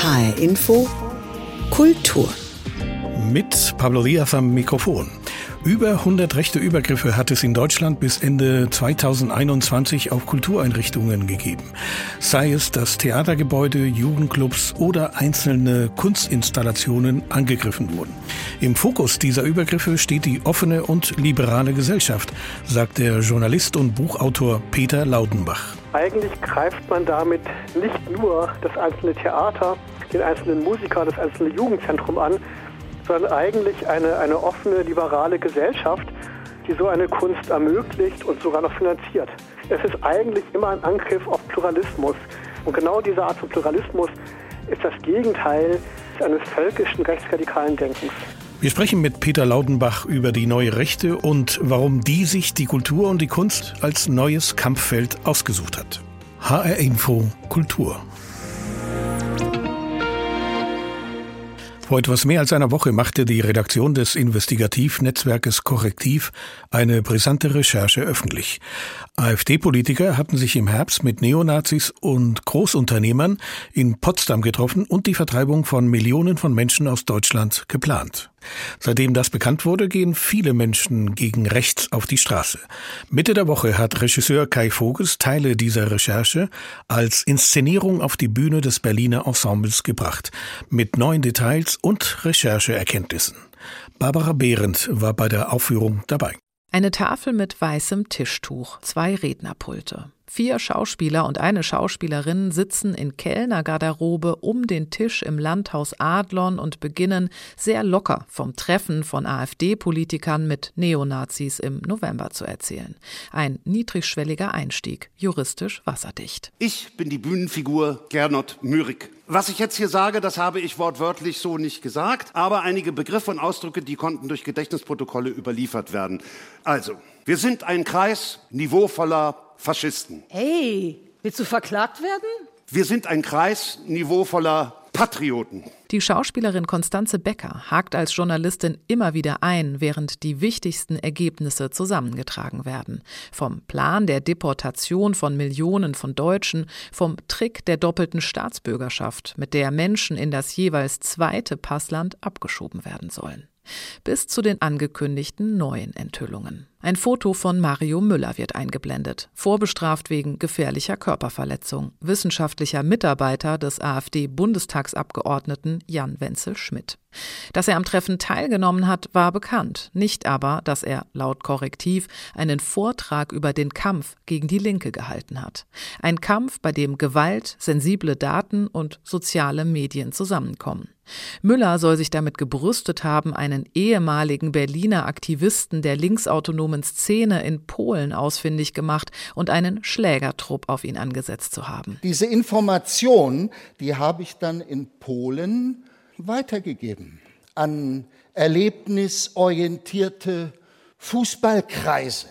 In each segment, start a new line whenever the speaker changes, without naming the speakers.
HR Info Kultur.
Mit Pablo Diaz am Mikrofon. Über 100 rechte Übergriffe hat es in Deutschland bis Ende 2021 auf Kultureinrichtungen gegeben. Sei es, dass Theatergebäude, Jugendclubs oder einzelne Kunstinstallationen angegriffen wurden. Im Fokus dieser Übergriffe steht die offene und liberale Gesellschaft, sagt der Journalist und Buchautor Peter Laudenbach.
Eigentlich greift man damit nicht nur das einzelne Theater, den einzelnen Musiker, das einzelne Jugendzentrum an, sondern eigentlich eine, eine offene, liberale Gesellschaft, die so eine Kunst ermöglicht und sogar noch finanziert. Es ist eigentlich immer ein Angriff auf Pluralismus. Und genau diese Art von Pluralismus ist das Gegenteil eines völkischen rechtsradikalen Denkens.
Wir sprechen mit Peter Laudenbach über die neue Rechte und warum die sich die Kultur und die Kunst als neues Kampffeld ausgesucht hat. HR Info Kultur. Vor etwas mehr als einer Woche machte die Redaktion des Investigativnetzwerkes Korrektiv eine brisante Recherche öffentlich. AfD-Politiker hatten sich im Herbst mit Neonazis und Großunternehmern in Potsdam getroffen und die Vertreibung von Millionen von Menschen aus Deutschland geplant. Seitdem das bekannt wurde, gehen viele Menschen gegen rechts auf die Straße. Mitte der Woche hat Regisseur Kai Voges Teile dieser Recherche als Inszenierung auf die Bühne des Berliner Ensembles gebracht, mit neuen Details und Rechercheerkenntnissen. Barbara Behrendt war bei der Aufführung dabei.
Eine Tafel mit weißem Tischtuch, zwei Rednerpulte. Vier Schauspieler und eine Schauspielerin sitzen in Kellnergarderobe um den Tisch im Landhaus Adlon und beginnen sehr locker vom Treffen von AfD-Politikern mit Neonazis im November zu erzählen. Ein niedrigschwelliger Einstieg, juristisch wasserdicht.
Ich bin die Bühnenfigur Gernot Mürig. Was ich jetzt hier sage, das habe ich wortwörtlich so nicht gesagt, aber einige Begriffe und Ausdrücke, die konnten durch Gedächtnisprotokolle überliefert werden. Also, wir sind ein Kreis niveauvoller Faschisten.
Hey, willst du verklagt werden?
Wir sind ein Kreis niveauvoller Patrioten.
Die Schauspielerin Konstanze Becker hakt als Journalistin immer wieder ein, während die wichtigsten Ergebnisse zusammengetragen werden. Vom Plan der Deportation von Millionen von Deutschen, vom Trick der doppelten Staatsbürgerschaft, mit der Menschen in das jeweils zweite Passland abgeschoben werden sollen bis zu den angekündigten neuen Enthüllungen. Ein Foto von Mario Müller wird eingeblendet, vorbestraft wegen gefährlicher Körperverletzung, wissenschaftlicher Mitarbeiter des AfD-Bundestagsabgeordneten Jan Wenzel Schmidt. Dass er am Treffen teilgenommen hat, war bekannt, nicht aber, dass er laut Korrektiv einen Vortrag über den Kampf gegen die Linke gehalten hat. Ein Kampf, bei dem Gewalt, sensible Daten und soziale Medien zusammenkommen. Müller soll sich damit gebrüstet haben, einen ehemaligen Berliner Aktivisten der linksautonomen Szene in Polen ausfindig gemacht und einen Schlägertrupp auf ihn angesetzt zu haben.
Diese Information, die habe ich dann in Polen weitergegeben an erlebnisorientierte Fußballkreise.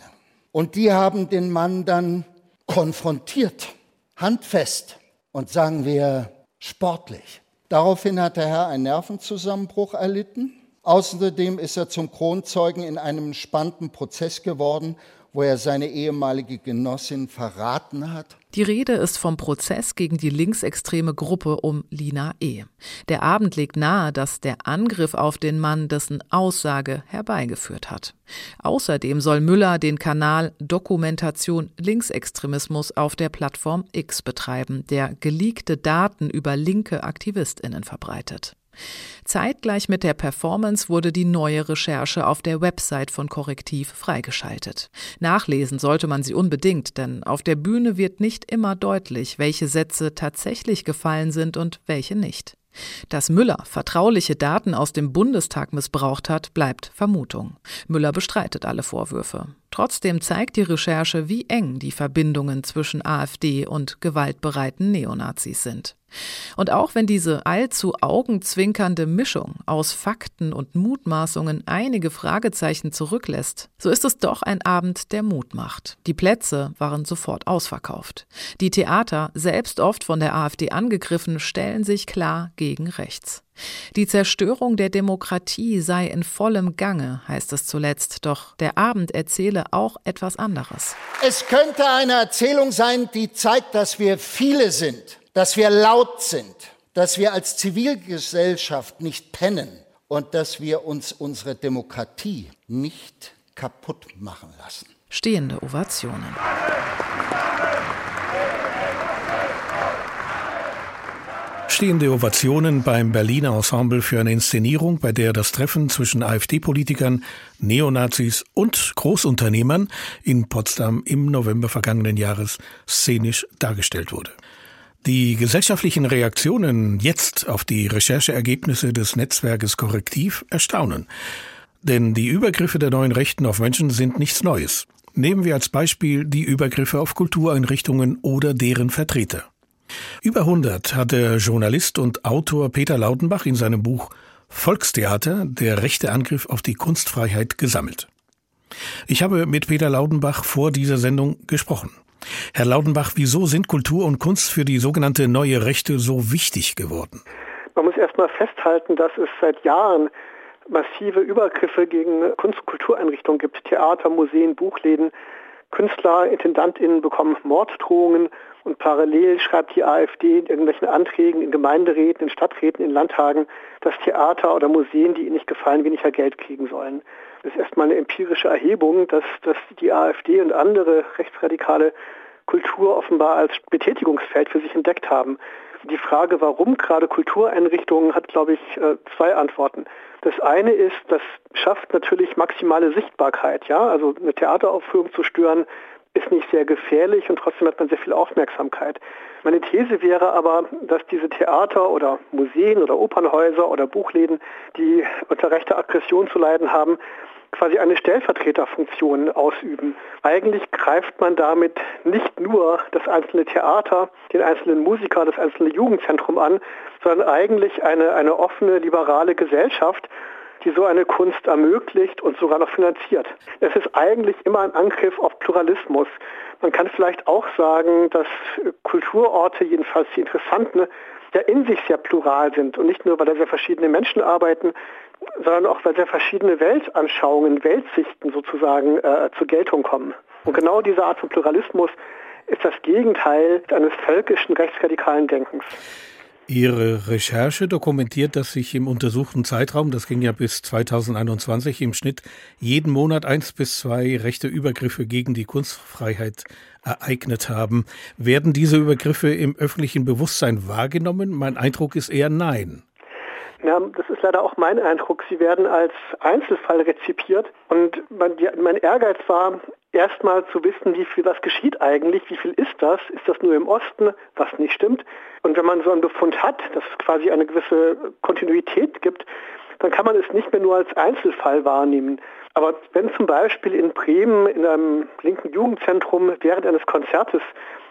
Und die haben den Mann dann konfrontiert, handfest und sagen wir sportlich. Daraufhin hat der Herr einen Nervenzusammenbruch erlitten. Außerdem ist er zum Kronzeugen in einem spannenden Prozess geworden, wo er seine ehemalige Genossin verraten hat.
Die Rede ist vom Prozess gegen die linksextreme Gruppe um Lina E. Der Abend legt nahe, dass der Angriff auf den Mann dessen Aussage herbeigeführt hat. Außerdem soll Müller den Kanal Dokumentation Linksextremismus auf der Plattform X betreiben, der geleakte Daten über linke Aktivistinnen verbreitet. Zeitgleich mit der Performance wurde die neue Recherche auf der Website von Korrektiv freigeschaltet. Nachlesen sollte man sie unbedingt, denn auf der Bühne wird nicht immer deutlich, welche Sätze tatsächlich gefallen sind und welche nicht. Dass Müller vertrauliche Daten aus dem Bundestag missbraucht hat, bleibt Vermutung. Müller bestreitet alle Vorwürfe. Trotzdem zeigt die Recherche, wie eng die Verbindungen zwischen AfD und gewaltbereiten Neonazis sind. Und auch wenn diese allzu augenzwinkernde Mischung aus Fakten und Mutmaßungen einige Fragezeichen zurücklässt, so ist es doch ein Abend, der Mut macht. Die Plätze waren sofort ausverkauft. Die Theater, selbst oft von der AfD angegriffen, stellen sich klar gegen rechts. Die Zerstörung der Demokratie sei in vollem Gange, heißt es zuletzt, doch der Abend erzähle auch etwas anderes.
Es könnte eine Erzählung sein, die zeigt, dass wir viele sind, dass wir laut sind, dass wir als Zivilgesellschaft nicht pennen und dass wir uns unsere Demokratie nicht kaputt machen lassen.
Stehende Ovationen.
Stehende Ovationen beim Berliner Ensemble für eine Inszenierung, bei der das Treffen zwischen AfD-Politikern, Neonazis und Großunternehmern in Potsdam im November vergangenen Jahres szenisch dargestellt wurde. Die gesellschaftlichen Reaktionen jetzt auf die Rechercheergebnisse des Netzwerkes Korrektiv erstaunen. Denn die Übergriffe der neuen Rechten auf Menschen sind nichts Neues. Nehmen wir als Beispiel die Übergriffe auf Kultureinrichtungen oder deren Vertreter. Über 100 hat der Journalist und Autor Peter Lautenbach in seinem Buch Volkstheater, der rechte Angriff auf die Kunstfreiheit gesammelt. Ich habe mit Peter Laudenbach vor dieser Sendung gesprochen. Herr Laudenbach, wieso sind Kultur und Kunst für die sogenannte neue Rechte so wichtig geworden?
Man muss erstmal festhalten, dass es seit Jahren massive Übergriffe gegen Kunst- und Kultureinrichtungen gibt. Theater, Museen, Buchläden. Künstler, Intendantinnen bekommen Morddrohungen und parallel schreibt die AfD in irgendwelchen Anträgen in Gemeinderäten, in Stadträten, in Landtagen, dass Theater oder Museen, die ihnen nicht gefallen, weniger Geld kriegen sollen. Das ist erstmal eine empirische Erhebung, dass, dass die AfD und andere rechtsradikale Kultur offenbar als Betätigungsfeld für sich entdeckt haben. Die Frage, warum gerade Kultureinrichtungen, hat, glaube ich, äh, zwei Antworten. Das eine ist, das schafft natürlich maximale Sichtbarkeit. Ja, also eine Theateraufführung zu stören, ist nicht sehr gefährlich und trotzdem hat man sehr viel Aufmerksamkeit. Meine These wäre aber, dass diese Theater oder Museen oder Opernhäuser oder Buchläden, die unter rechter Aggression zu leiden haben, quasi eine Stellvertreterfunktion ausüben. Eigentlich greift man damit nicht nur das einzelne Theater, den einzelnen Musiker, das einzelne Jugendzentrum an, sondern eigentlich eine, eine offene, liberale Gesellschaft, die so eine Kunst ermöglicht und sogar noch finanziert. Es ist eigentlich immer ein Angriff auf Pluralismus. Man kann vielleicht auch sagen, dass Kulturorte, jedenfalls die interessanten, ja in sich sehr plural sind und nicht nur, weil da sehr verschiedene Menschen arbeiten, sondern auch, weil sehr verschiedene Weltanschauungen, Weltsichten sozusagen äh, zur Geltung kommen. Und genau diese Art von Pluralismus ist das Gegenteil eines völkischen rechtsradikalen Denkens.
Ihre Recherche dokumentiert, dass sich im untersuchten Zeitraum, das ging ja bis 2021, im Schnitt jeden Monat eins bis zwei rechte Übergriffe gegen die Kunstfreiheit ereignet haben. Werden diese Übergriffe im öffentlichen Bewusstsein wahrgenommen? Mein Eindruck ist eher nein.
Ja, das ist leider auch mein Eindruck. Sie werden als Einzelfall rezipiert. Und mein, mein Ehrgeiz war, erstmal zu wissen, wie viel was geschieht eigentlich, wie viel ist das, ist das nur im Osten, was nicht stimmt. Und wenn man so einen Befund hat, dass es quasi eine gewisse Kontinuität gibt, dann kann man es nicht mehr nur als Einzelfall wahrnehmen. Aber wenn zum Beispiel in Bremen in einem linken Jugendzentrum während eines Konzertes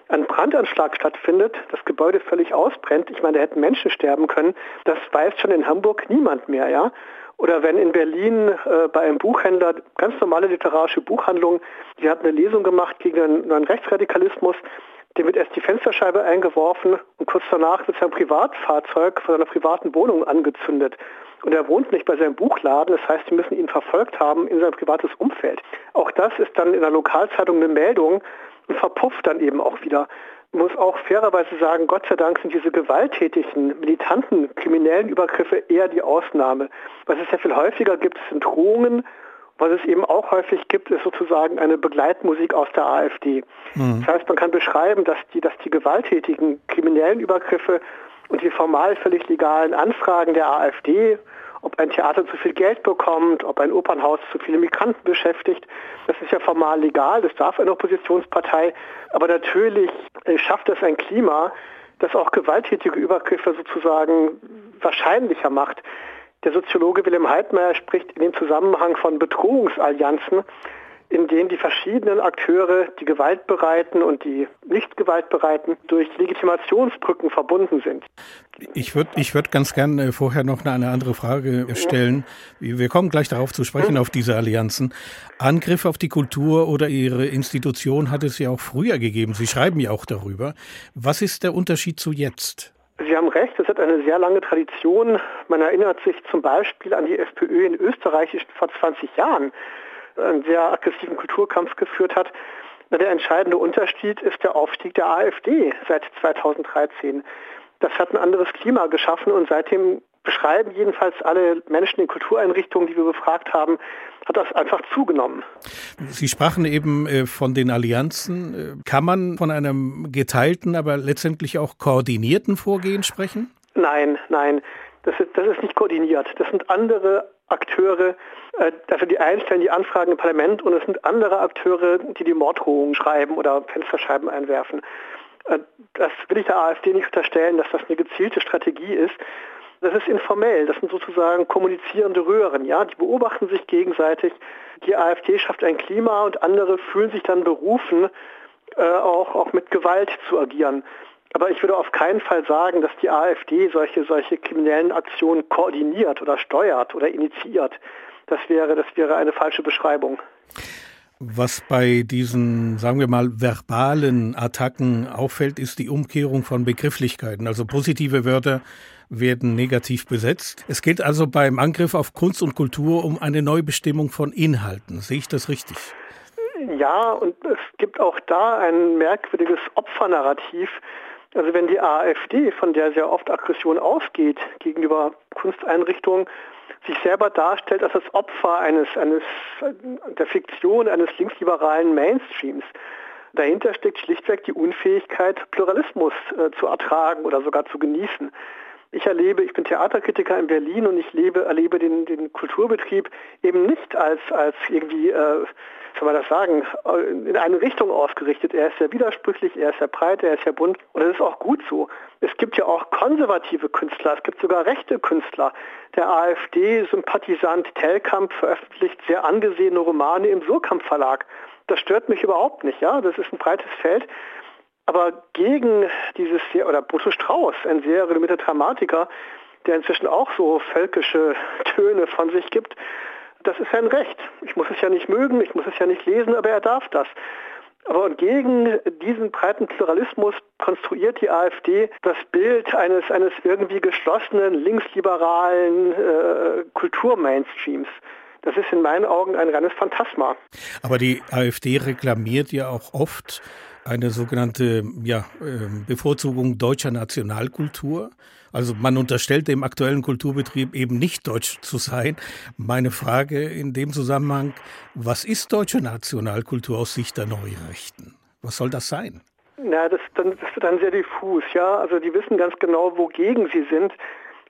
ein Brandanschlag stattfindet, das Gebäude völlig ausbrennt, ich meine, da hätten Menschen sterben können, das weiß schon in Hamburg niemand mehr, ja. Oder wenn in Berlin äh, bei einem Buchhändler, ganz normale literarische Buchhandlung, die hat eine Lesung gemacht gegen einen, einen Rechtsradikalismus, dem wird erst die Fensterscheibe eingeworfen und kurz danach wird sein Privatfahrzeug von seiner privaten Wohnung angezündet. Und er wohnt nicht bei seinem Buchladen, das heißt, sie müssen ihn verfolgt haben in sein privates Umfeld. Auch das ist dann in der Lokalzeitung eine Meldung verpufft dann eben auch wieder muss auch fairerweise sagen, Gott sei Dank sind diese gewalttätigen, militanten, kriminellen Übergriffe eher die Ausnahme. Was es sehr viel häufiger gibt, sind Drohungen. Was es eben auch häufig gibt, ist sozusagen eine Begleitmusik aus der AfD. Mhm. Das heißt, man kann beschreiben, dass die, dass die gewalttätigen, kriminellen Übergriffe und die formal völlig legalen Anfragen der AfD ob ein Theater zu viel Geld bekommt, ob ein Opernhaus zu viele Migranten beschäftigt. Das ist ja formal legal, das darf eine Oppositionspartei. Aber natürlich schafft es ein Klima, das auch gewalttätige Übergriffe sozusagen wahrscheinlicher macht. Der Soziologe Wilhelm Heidmeier spricht in dem Zusammenhang von Bedrohungsallianzen in denen die verschiedenen Akteure, die gewaltbereiten und die nicht gewaltbereiten, durch Legitimationsbrücken verbunden sind.
Ich würde ich würd ganz gerne vorher noch eine andere Frage stellen. Wir kommen gleich darauf zu sprechen, auf diese Allianzen. Angriff auf die Kultur oder Ihre Institution hat es ja auch früher gegeben. Sie schreiben ja auch darüber. Was ist der Unterschied zu jetzt?
Sie haben recht, es hat eine sehr lange Tradition. Man erinnert sich zum Beispiel an die FPÖ in Österreich vor 20 Jahren einen sehr aggressiven Kulturkampf geführt hat. Der entscheidende Unterschied ist der Aufstieg der AfD seit 2013. Das hat ein anderes Klima geschaffen und seitdem beschreiben jedenfalls alle Menschen in Kultureinrichtungen, die wir befragt haben, hat das einfach zugenommen.
Sie sprachen eben äh, von den Allianzen. Äh, kann man von einem geteilten, aber letztendlich auch koordinierten Vorgehen sprechen?
Nein, nein. Das ist, das ist nicht koordiniert. Das sind andere Akteure, äh, also die einen stellen die Anfragen im Parlament und es sind andere Akteure, die die Morddrohungen schreiben oder Fensterscheiben einwerfen. Das will ich der AfD nicht unterstellen, dass das eine gezielte Strategie ist. Das ist informell, das sind sozusagen kommunizierende Röhren, ja, die beobachten sich gegenseitig. Die AfD schafft ein Klima und andere fühlen sich dann berufen, äh, auch, auch mit Gewalt zu agieren. Aber ich würde auf keinen Fall sagen, dass die AfD solche, solche kriminellen Aktionen koordiniert oder steuert oder initiiert. Das wäre, das wäre eine falsche Beschreibung.
Was bei diesen, sagen wir mal, verbalen Attacken auffällt, ist die Umkehrung von Begrifflichkeiten. Also positive Wörter werden negativ besetzt. Es geht also beim Angriff auf Kunst und Kultur um eine Neubestimmung von Inhalten. Sehe ich das richtig?
Ja, und es gibt auch da ein merkwürdiges Opfernarrativ. Also wenn die AfD, von der sehr oft Aggression ausgeht gegenüber Kunsteinrichtungen, sich selber darstellt als das Opfer eines, eines der Fiktion eines linksliberalen Mainstreams. Dahinter steckt schlichtweg die Unfähigkeit, Pluralismus äh, zu ertragen oder sogar zu genießen. Ich erlebe, ich bin Theaterkritiker in Berlin und ich lebe, erlebe den, den Kulturbetrieb eben nicht als, als irgendwie, äh, soll man das sagen, in eine Richtung ausgerichtet. Er ist sehr widersprüchlich, er ist sehr breit, er ist sehr bunt und das ist auch gut so. Es gibt ja auch konservative Künstler, es gibt sogar rechte Künstler. Der AfD-Sympathisant Tellkamp veröffentlicht sehr angesehene Romane im Surkamp Verlag. Das stört mich überhaupt nicht, ja. Das ist ein breites Feld. Aber gegen dieses, oder Brutus Strauß, ein sehr renommierter Dramatiker, der inzwischen auch so völkische Töne von sich gibt, das ist sein Recht. Ich muss es ja nicht mögen, ich muss es ja nicht lesen, aber er darf das. Aber gegen diesen breiten Pluralismus konstruiert die AfD das Bild eines, eines irgendwie geschlossenen, linksliberalen äh, Kulturmainstreams. Das ist in meinen Augen ein reines Phantasma.
Aber die AfD reklamiert ja auch oft eine sogenannte ja, ähm, Bevorzugung deutscher Nationalkultur. Also man unterstellt dem aktuellen Kulturbetrieb eben nicht deutsch zu sein. Meine Frage in dem Zusammenhang, was ist deutsche Nationalkultur aus Sicht der Neurechten? Was soll das sein?
Na, das, dann, das wird dann sehr diffus, ja. Also die wissen ganz genau, wogegen sie sind,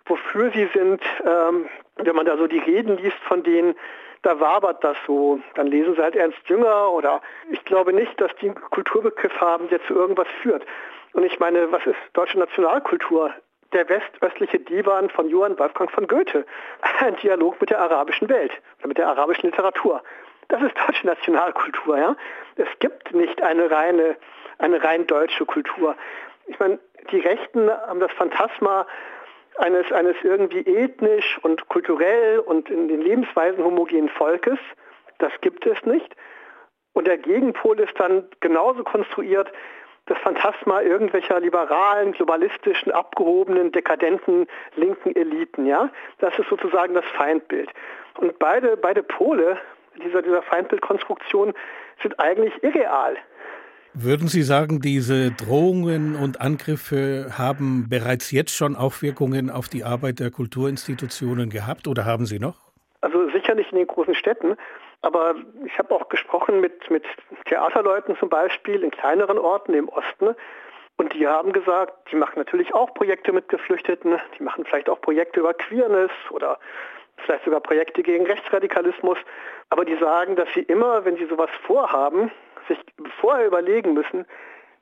wofür sie sind. Ähm, wenn man da so die Reden liest von denen, da wabert das so. Dann lesen sie halt Ernst Jünger oder ich glaube nicht, dass die einen Kulturbegriff haben, der zu irgendwas führt. Und ich meine, was ist deutsche Nationalkultur? Der westöstliche Divan von Johann Wolfgang von Goethe. Ein Dialog mit der arabischen Welt oder mit der arabischen Literatur. Das ist deutsche Nationalkultur, ja. Es gibt nicht eine reine, eine rein deutsche Kultur. Ich meine, die Rechten haben das Phantasma eines, eines irgendwie ethnisch und kulturell und in den Lebensweisen homogenen Volkes. Das gibt es nicht. Und der Gegenpol ist dann genauso konstruiert, das Phantasma irgendwelcher liberalen, globalistischen, abgehobenen, dekadenten, linken Eliten. Ja? Das ist sozusagen das Feindbild. Und beide, beide Pole dieser, dieser Feindbildkonstruktion sind eigentlich irreal.
Würden Sie sagen, diese Drohungen und Angriffe haben bereits jetzt schon Auswirkungen auf die Arbeit der Kulturinstitutionen gehabt oder haben Sie noch?
Also sicher nicht in den großen Städten, aber ich habe auch gesprochen mit, mit Theaterleuten zum Beispiel in kleineren Orten im Osten und die haben gesagt, die machen natürlich auch Projekte mit Geflüchteten, die machen vielleicht auch Projekte über Queerness oder vielleicht sogar Projekte gegen Rechtsradikalismus, aber die sagen, dass sie immer, wenn sie sowas vorhaben, sich vorher überlegen müssen,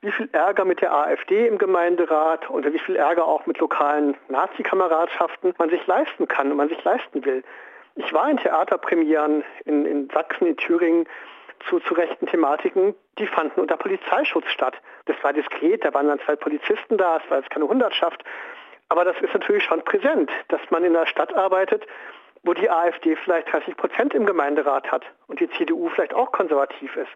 wie viel Ärger mit der AfD im Gemeinderat oder wie viel Ärger auch mit lokalen Nazi-Kameradschaften man sich leisten kann und man sich leisten will. Ich war in Theaterpremieren in, in Sachsen, in Thüringen zu, zu rechten Thematiken, die fanden unter Polizeischutz statt. Das war diskret, da waren dann zwei Polizisten da, es war jetzt keine Hundertschaft. Aber das ist natürlich schon präsent, dass man in einer Stadt arbeitet, wo die AfD vielleicht 30 Prozent im Gemeinderat hat und die CDU vielleicht auch konservativ ist.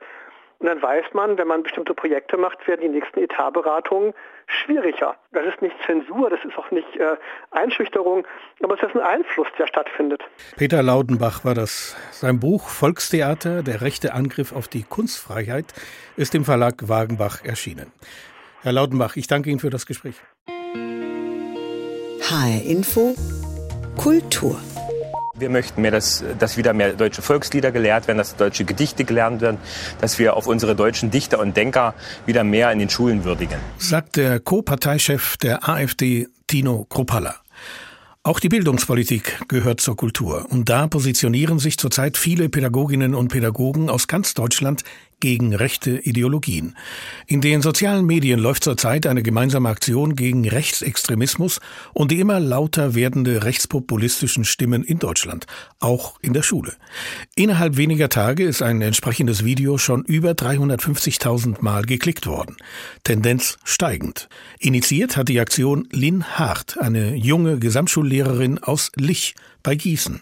Und dann weiß man, wenn man bestimmte Projekte macht, werden die nächsten Etatberatungen schwieriger. Das ist nicht Zensur, das ist auch nicht äh, Einschüchterung, aber es ist ein Einfluss, der stattfindet.
Peter Laudenbach war das. Sein Buch Volkstheater, der rechte Angriff auf die Kunstfreiheit, ist im Verlag Wagenbach erschienen. Herr Laudenbach, ich danke Ihnen für das Gespräch.
HR Info Kultur.
Wir möchten mehr, dass, dass wieder mehr deutsche Volkslieder gelehrt werden, dass deutsche Gedichte gelernt werden, dass wir auf unsere deutschen Dichter und Denker wieder mehr in den Schulen würdigen.
Sagt der Co-Parteichef der AfD, Tino Kropalla. Auch die Bildungspolitik gehört zur Kultur. Und da positionieren sich zurzeit viele Pädagoginnen und Pädagogen aus ganz Deutschland gegen rechte Ideologien. In den sozialen Medien läuft zurzeit eine gemeinsame Aktion gegen Rechtsextremismus und die immer lauter werdende rechtspopulistischen Stimmen in Deutschland, auch in der Schule. Innerhalb weniger Tage ist ein entsprechendes Video schon über 350.000 Mal geklickt worden. Tendenz steigend. Initiiert hat die Aktion Lynn Hart, eine junge Gesamtschullehrerin aus Lich bei Gießen.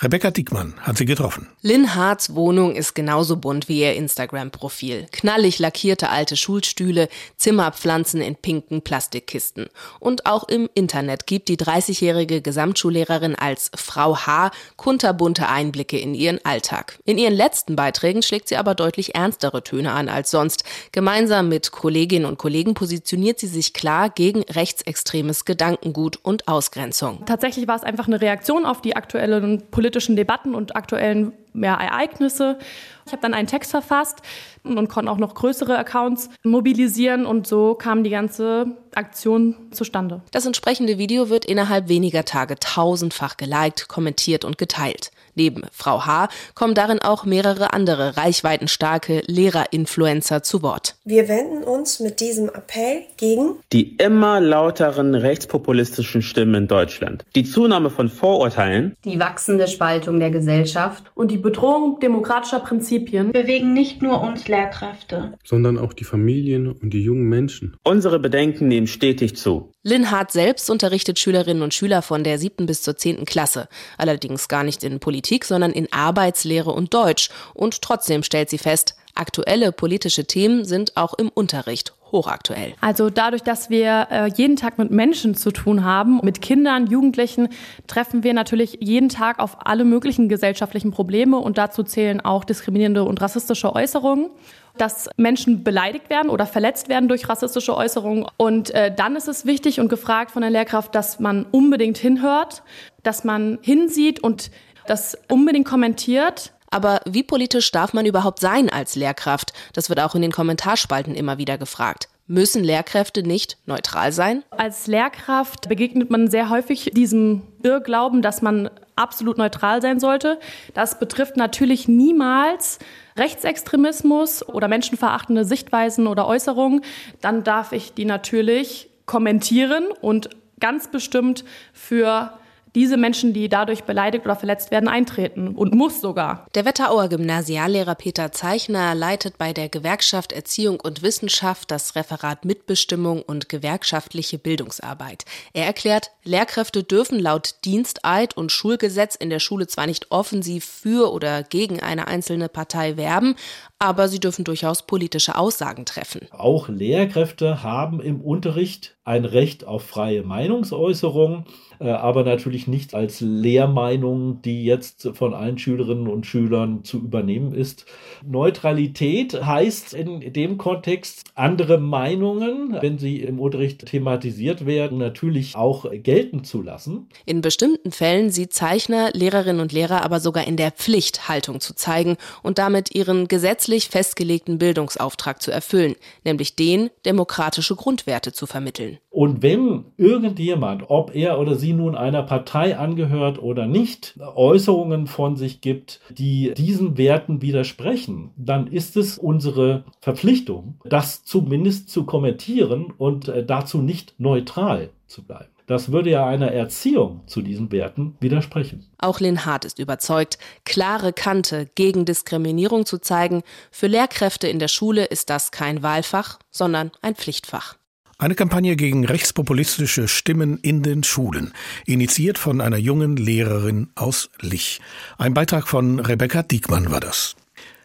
Rebecca Dickmann hat sie getroffen.
Lynn Harts Wohnung ist genauso bunt wie ihr Instagram-Profil. Knallig lackierte alte Schulstühle, Zimmerpflanzen in pinken Plastikkisten. Und auch im Internet gibt die 30-jährige Gesamtschullehrerin als Frau H. kunterbunte Einblicke in ihren Alltag. In ihren letzten Beiträgen schlägt sie aber deutlich ernstere Töne an als sonst. Gemeinsam mit Kolleginnen und Kollegen positioniert sie sich klar gegen rechtsextremes Gedankengut und Ausgrenzung.
Tatsächlich war es einfach eine Reaktion auf die aktuellen politischen Debatten und aktuellen ja, Ereignisse. Ich habe dann einen Text verfasst und konnte auch noch größere Accounts mobilisieren und so kam die ganze Aktion zustande.
Das entsprechende Video wird innerhalb weniger Tage tausendfach geliked, kommentiert und geteilt. Neben Frau H. kommen darin auch mehrere andere reichweitenstarke Lehrerinfluencer zu Wort.
Wir wenden uns mit diesem Appell gegen
die immer lauteren rechtspopulistischen Stimmen in Deutschland, die Zunahme von Vorurteilen,
die wachsende Spaltung der Gesellschaft
und die Bedrohung demokratischer Prinzipien
bewegen nicht nur uns Lehrkräfte,
sondern auch die Familien und die jungen Menschen.
Unsere Bedenken nehmen stetig zu.
Lynn Hart selbst unterrichtet Schülerinnen und Schüler von der siebten bis zur zehnten Klasse, allerdings gar nicht in Politik, sondern in Arbeitslehre und Deutsch. Und trotzdem stellt sie fest, aktuelle politische Themen sind auch im Unterricht hochaktuell.
Also dadurch, dass wir äh, jeden Tag mit Menschen zu tun haben, mit Kindern, Jugendlichen, treffen wir natürlich jeden Tag auf alle möglichen gesellschaftlichen Probleme und dazu zählen auch diskriminierende und rassistische Äußerungen dass Menschen beleidigt werden oder verletzt werden durch rassistische Äußerungen. Und äh, dann ist es wichtig und gefragt von der Lehrkraft, dass man unbedingt hinhört, dass man hinsieht und das unbedingt kommentiert.
Aber wie politisch darf man überhaupt sein als Lehrkraft? Das wird auch in den Kommentarspalten immer wieder gefragt. Müssen Lehrkräfte nicht neutral sein?
Als Lehrkraft begegnet man sehr häufig diesem Irrglauben, dass man absolut neutral sein sollte. Das betrifft natürlich niemals Rechtsextremismus oder menschenverachtende Sichtweisen oder Äußerungen. Dann darf ich die natürlich kommentieren und ganz bestimmt für diese Menschen, die dadurch beleidigt oder verletzt werden, eintreten und muss sogar.
Der Wetterauer Gymnasiallehrer Peter Zeichner leitet bei der Gewerkschaft Erziehung und Wissenschaft das Referat Mitbestimmung und gewerkschaftliche Bildungsarbeit. Er erklärt, Lehrkräfte dürfen laut Diensteid und Schulgesetz in der Schule zwar nicht offensiv für oder gegen eine einzelne Partei werben, aber sie dürfen durchaus politische Aussagen treffen.
Auch Lehrkräfte haben im Unterricht ein Recht auf freie Meinungsäußerung, äh, aber natürlich nicht als Lehrmeinung, die jetzt von allen Schülerinnen und Schülern zu übernehmen ist. Neutralität heißt in dem Kontext andere Meinungen, wenn sie im Unterricht thematisiert werden, natürlich auch gelten zu lassen.
In bestimmten Fällen sieht Zeichner Lehrerinnen und Lehrer aber sogar in der Pflicht, Haltung zu zeigen und damit ihren gesetzlich festgelegten Bildungsauftrag zu erfüllen, nämlich den, demokratische Grundwerte zu vermitteln.
Und wenn irgendjemand, ob er oder sie nun einer Partei angehört oder nicht, Äußerungen von sich gibt, die diesen Werten widersprechen, dann ist es unsere Verpflichtung, das zumindest zu kommentieren und äh, dazu nicht neutral zu bleiben. Das würde ja einer Erziehung zu diesen Werten widersprechen.
Auch Lin Hart ist überzeugt, klare Kante gegen Diskriminierung zu zeigen. Für Lehrkräfte in der Schule ist das kein Wahlfach, sondern ein Pflichtfach.
Eine Kampagne gegen rechtspopulistische Stimmen in den Schulen, initiiert von einer jungen Lehrerin aus Lich. Ein Beitrag von Rebecca Diekmann war das.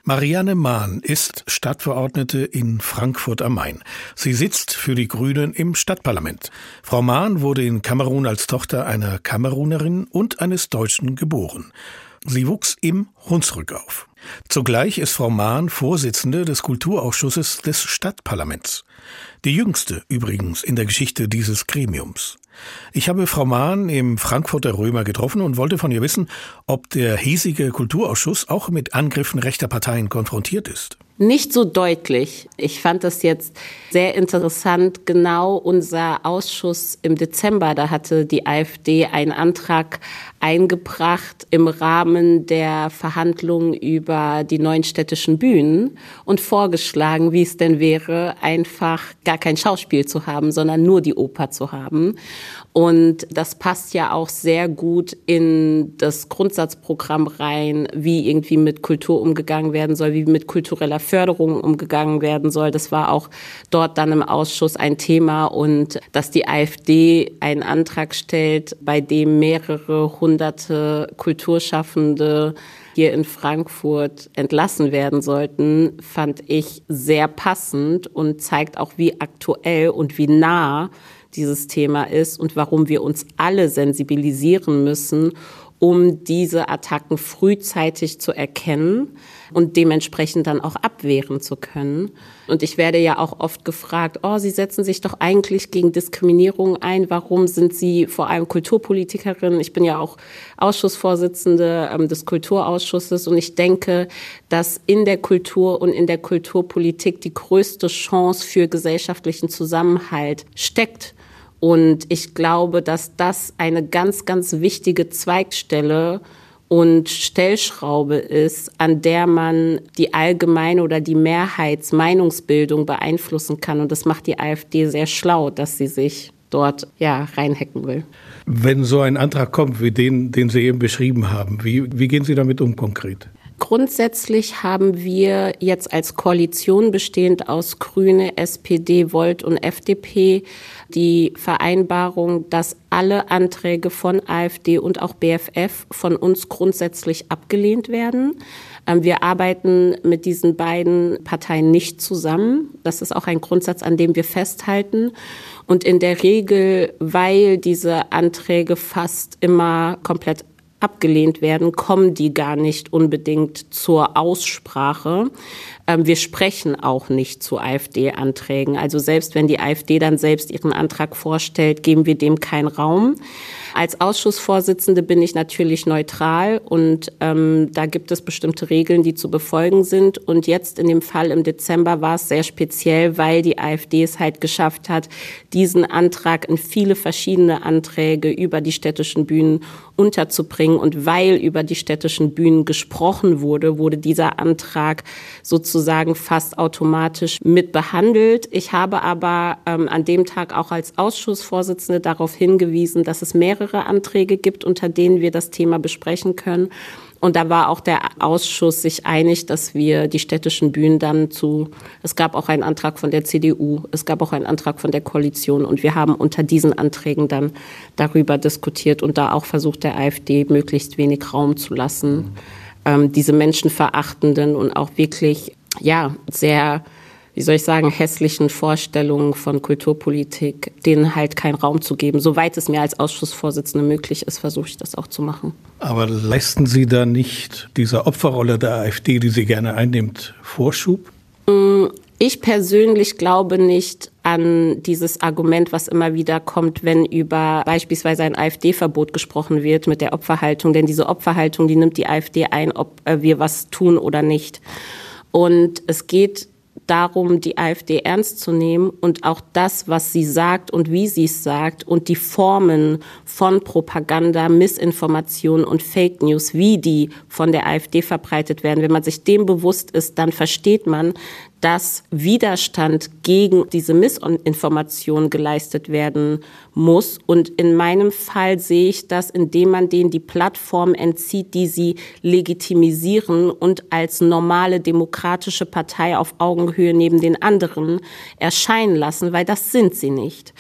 Marianne Mahn ist Stadtverordnete in Frankfurt am Main. Sie sitzt für die Grünen im Stadtparlament. Frau Mahn wurde in Kamerun als Tochter einer Kamerunerin und eines Deutschen geboren. Sie wuchs im Hunsrück auf. Zugleich ist Frau Mahn Vorsitzende des Kulturausschusses des Stadtparlaments. Die jüngste übrigens in der Geschichte dieses Gremiums. Ich habe Frau Mahn im Frankfurter Römer getroffen und wollte von ihr wissen, ob der hiesige Kulturausschuss auch mit Angriffen rechter Parteien konfrontiert ist.
Nicht so deutlich. Ich fand das jetzt sehr interessant. Genau unser Ausschuss im Dezember, da hatte die AfD einen Antrag eingebracht im Rahmen der Verhandlungen über die neuen städtischen Bühnen und vorgeschlagen, wie es denn wäre, einfach gar kein Schauspiel zu haben, sondern nur die Oper zu haben. Und das passt ja auch sehr gut in das Grundsatzprogramm rein, wie irgendwie mit Kultur umgegangen werden soll, wie mit kultureller Förderung umgegangen werden soll. Das war auch dort dann im Ausschuss ein Thema und dass die AfD einen Antrag stellt, bei dem mehrere hunderte Kulturschaffende hier in Frankfurt entlassen werden sollten, fand ich sehr passend und zeigt auch, wie aktuell und wie nah dieses Thema ist und warum wir uns alle sensibilisieren müssen, um diese Attacken frühzeitig zu erkennen und dementsprechend dann auch abwehren zu können. Und ich werde ja auch oft gefragt, oh, Sie setzen sich doch eigentlich gegen Diskriminierung ein. Warum sind Sie vor allem Kulturpolitikerin? Ich bin ja auch Ausschussvorsitzende ähm, des Kulturausschusses und ich denke, dass in der Kultur und in der Kulturpolitik die größte Chance für gesellschaftlichen Zusammenhalt steckt. Und ich glaube, dass das eine ganz, ganz wichtige Zweigstelle und Stellschraube ist, an der man die allgemeine oder die Mehrheitsmeinungsbildung beeinflussen kann. Und das macht die AfD sehr schlau, dass sie sich dort ja reinhacken will.
Wenn so ein Antrag kommt, wie den, den Sie eben beschrieben haben, wie, wie gehen Sie damit um konkret?
Grundsätzlich haben wir jetzt als Koalition bestehend aus Grüne, SPD, Volt und FDP die Vereinbarung, dass alle Anträge von AfD und auch BFF von uns grundsätzlich abgelehnt werden. Ähm, wir arbeiten mit diesen beiden Parteien nicht zusammen. Das ist auch ein Grundsatz, an dem wir festhalten. Und in der Regel, weil diese Anträge fast immer komplett abgelehnt werden, kommen die gar nicht unbedingt zur Aussprache. Ähm, wir sprechen auch nicht zu AfD-Anträgen. Also selbst wenn die AfD dann selbst ihren Antrag vorstellt, geben wir dem keinen Raum. Als Ausschussvorsitzende bin ich natürlich neutral und ähm, da gibt es bestimmte Regeln, die zu befolgen sind. Und jetzt in dem Fall im Dezember war es sehr speziell, weil die AfD es halt geschafft hat, diesen Antrag in viele verschiedene Anträge über die städtischen Bühnen unterzubringen. Und weil über die städtischen Bühnen gesprochen wurde, wurde dieser Antrag sozusagen fast automatisch mit behandelt. Ich habe aber ähm, an dem Tag auch als Ausschussvorsitzende darauf hingewiesen, dass es mehrere mehrere Anträge gibt, unter denen wir das Thema besprechen können. Und da war auch der Ausschuss sich einig, dass wir die städtischen Bühnen dann zu, es gab auch einen Antrag von der CDU, es gab auch einen Antrag von der Koalition. Und wir haben unter diesen Anträgen dann darüber diskutiert und da auch versucht, der AfD möglichst wenig Raum zu lassen, ähm, diese menschenverachtenden und auch wirklich, ja, sehr wie soll ich sagen, hässlichen Vorstellungen von Kulturpolitik, denen halt keinen Raum zu geben. Soweit es mir als Ausschussvorsitzende möglich ist, versuche ich das auch zu machen.
Aber leisten Sie da nicht dieser Opferrolle der AfD, die sie gerne einnimmt, Vorschub?
Mm, ich persönlich glaube nicht an dieses Argument, was immer wieder kommt, wenn über beispielsweise ein AfD-Verbot gesprochen wird mit der Opferhaltung. Denn diese Opferhaltung, die nimmt die AfD ein, ob äh, wir was tun oder nicht. Und es geht darum, die AfD ernst zu nehmen und auch das, was sie sagt und wie sie es sagt und die Formen von Propaganda, Missinformation und Fake News, wie die von der AfD verbreitet werden. Wenn man sich dem bewusst ist, dann versteht man, dass Widerstand gegen diese Missinformation geleistet werden muss. Und in meinem Fall sehe ich das, indem man denen die Plattform entzieht, die sie legitimisieren und als normale demokratische Partei auf Augenhöhe neben den anderen erscheinen lassen, weil das sind sie nicht.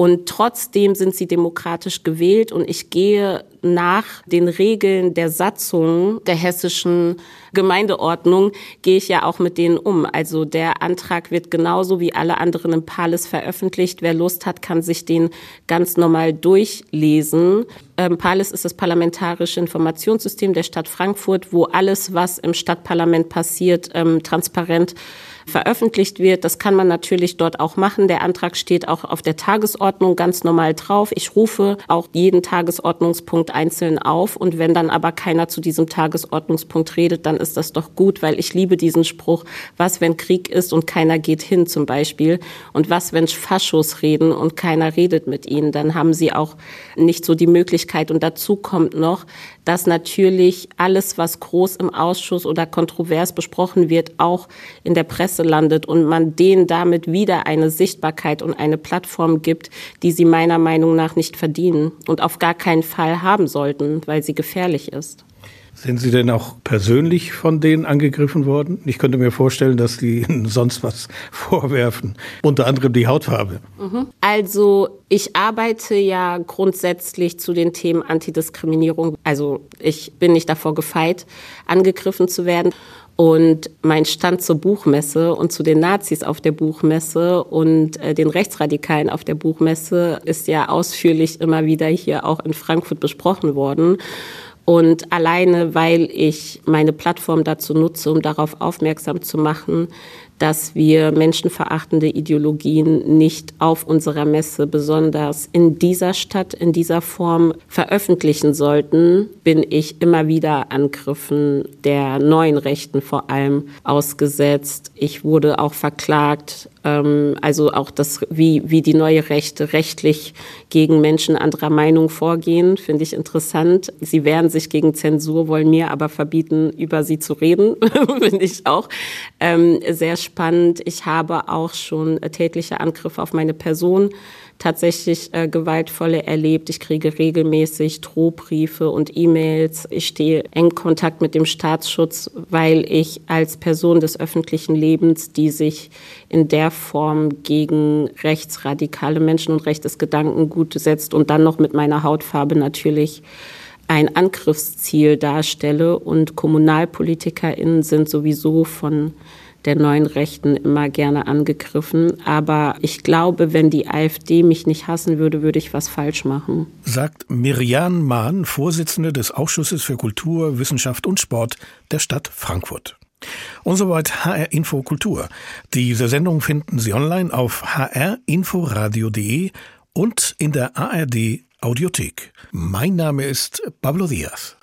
Und trotzdem sind sie demokratisch gewählt und ich gehe nach den Regeln der Satzung der hessischen Gemeindeordnung gehe ich ja auch mit denen um. Also der Antrag wird genauso wie alle anderen im Pales veröffentlicht. Wer Lust hat, kann sich den ganz normal durchlesen. Ähm, Pales ist das parlamentarische Informationssystem der Stadt Frankfurt, wo alles, was im Stadtparlament passiert, ähm, transparent veröffentlicht wird. Das kann man natürlich dort auch machen. Der Antrag steht auch auf der Tagesordnung ganz normal drauf. Ich rufe auch jeden Tagesordnungspunkt einzeln auf. Und wenn dann aber keiner zu diesem Tagesordnungspunkt redet, dann ist das doch gut, weil ich liebe diesen Spruch, was wenn Krieg ist und keiner geht hin zum Beispiel. Und was wenn Faschos reden und keiner redet mit ihnen, dann haben sie auch nicht so die Möglichkeit. Und dazu kommt noch, dass natürlich alles, was groß im Ausschuss oder kontrovers besprochen wird, auch in der Presse landet und man denen damit wieder eine Sichtbarkeit und eine Plattform gibt, die sie meiner Meinung nach nicht verdienen und auf gar keinen Fall haben sollten, weil sie gefährlich ist.
Sind Sie denn auch persönlich von denen angegriffen worden? Ich könnte mir vorstellen, dass die Ihnen sonst was vorwerfen, unter anderem die Hautfarbe.
Mhm. Also ich arbeite ja grundsätzlich zu den Themen Antidiskriminierung. Also ich bin nicht davor gefeit, angegriffen zu werden. Und mein Stand zur Buchmesse und zu den Nazis auf der Buchmesse und äh, den Rechtsradikalen auf der Buchmesse ist ja ausführlich immer wieder hier auch in Frankfurt besprochen worden. Und alleine, weil ich meine Plattform dazu nutze, um darauf aufmerksam zu machen, dass wir menschenverachtende Ideologien nicht auf unserer Messe, besonders in dieser Stadt, in dieser Form veröffentlichen sollten, bin ich immer wieder Angriffen der neuen Rechten vor allem ausgesetzt. Ich wurde auch verklagt, ähm, also auch das, wie, wie die neue Rechte rechtlich gegen Menschen anderer Meinung vorgehen, finde ich interessant. Sie wehren sich gegen Zensur, wollen mir aber verbieten, über sie zu reden, finde ich auch ähm, sehr spannend spannend. Ich habe auch schon äh, tätliche Angriffe auf meine Person tatsächlich äh, gewaltvolle erlebt. Ich kriege regelmäßig Drohbriefe und E-Mails. Ich stehe eng Kontakt mit dem Staatsschutz, weil ich als Person des öffentlichen Lebens, die sich in der Form gegen rechtsradikale Menschen und rechtes Gedankengut setzt und dann noch mit meiner Hautfarbe natürlich ein Angriffsziel darstelle. Und KommunalpolitikerInnen sind sowieso von der neuen Rechten immer gerne angegriffen. Aber ich glaube, wenn die AfD mich nicht hassen würde, würde ich was falsch machen.
Sagt Miriam Mahn, Vorsitzende des Ausschusses für Kultur, Wissenschaft und Sport der Stadt Frankfurt. Und soweit HR Info Kultur. Diese Sendung finden Sie online auf hrinforadio.de und in der ARD Audiothek. Mein Name ist Pablo Diaz.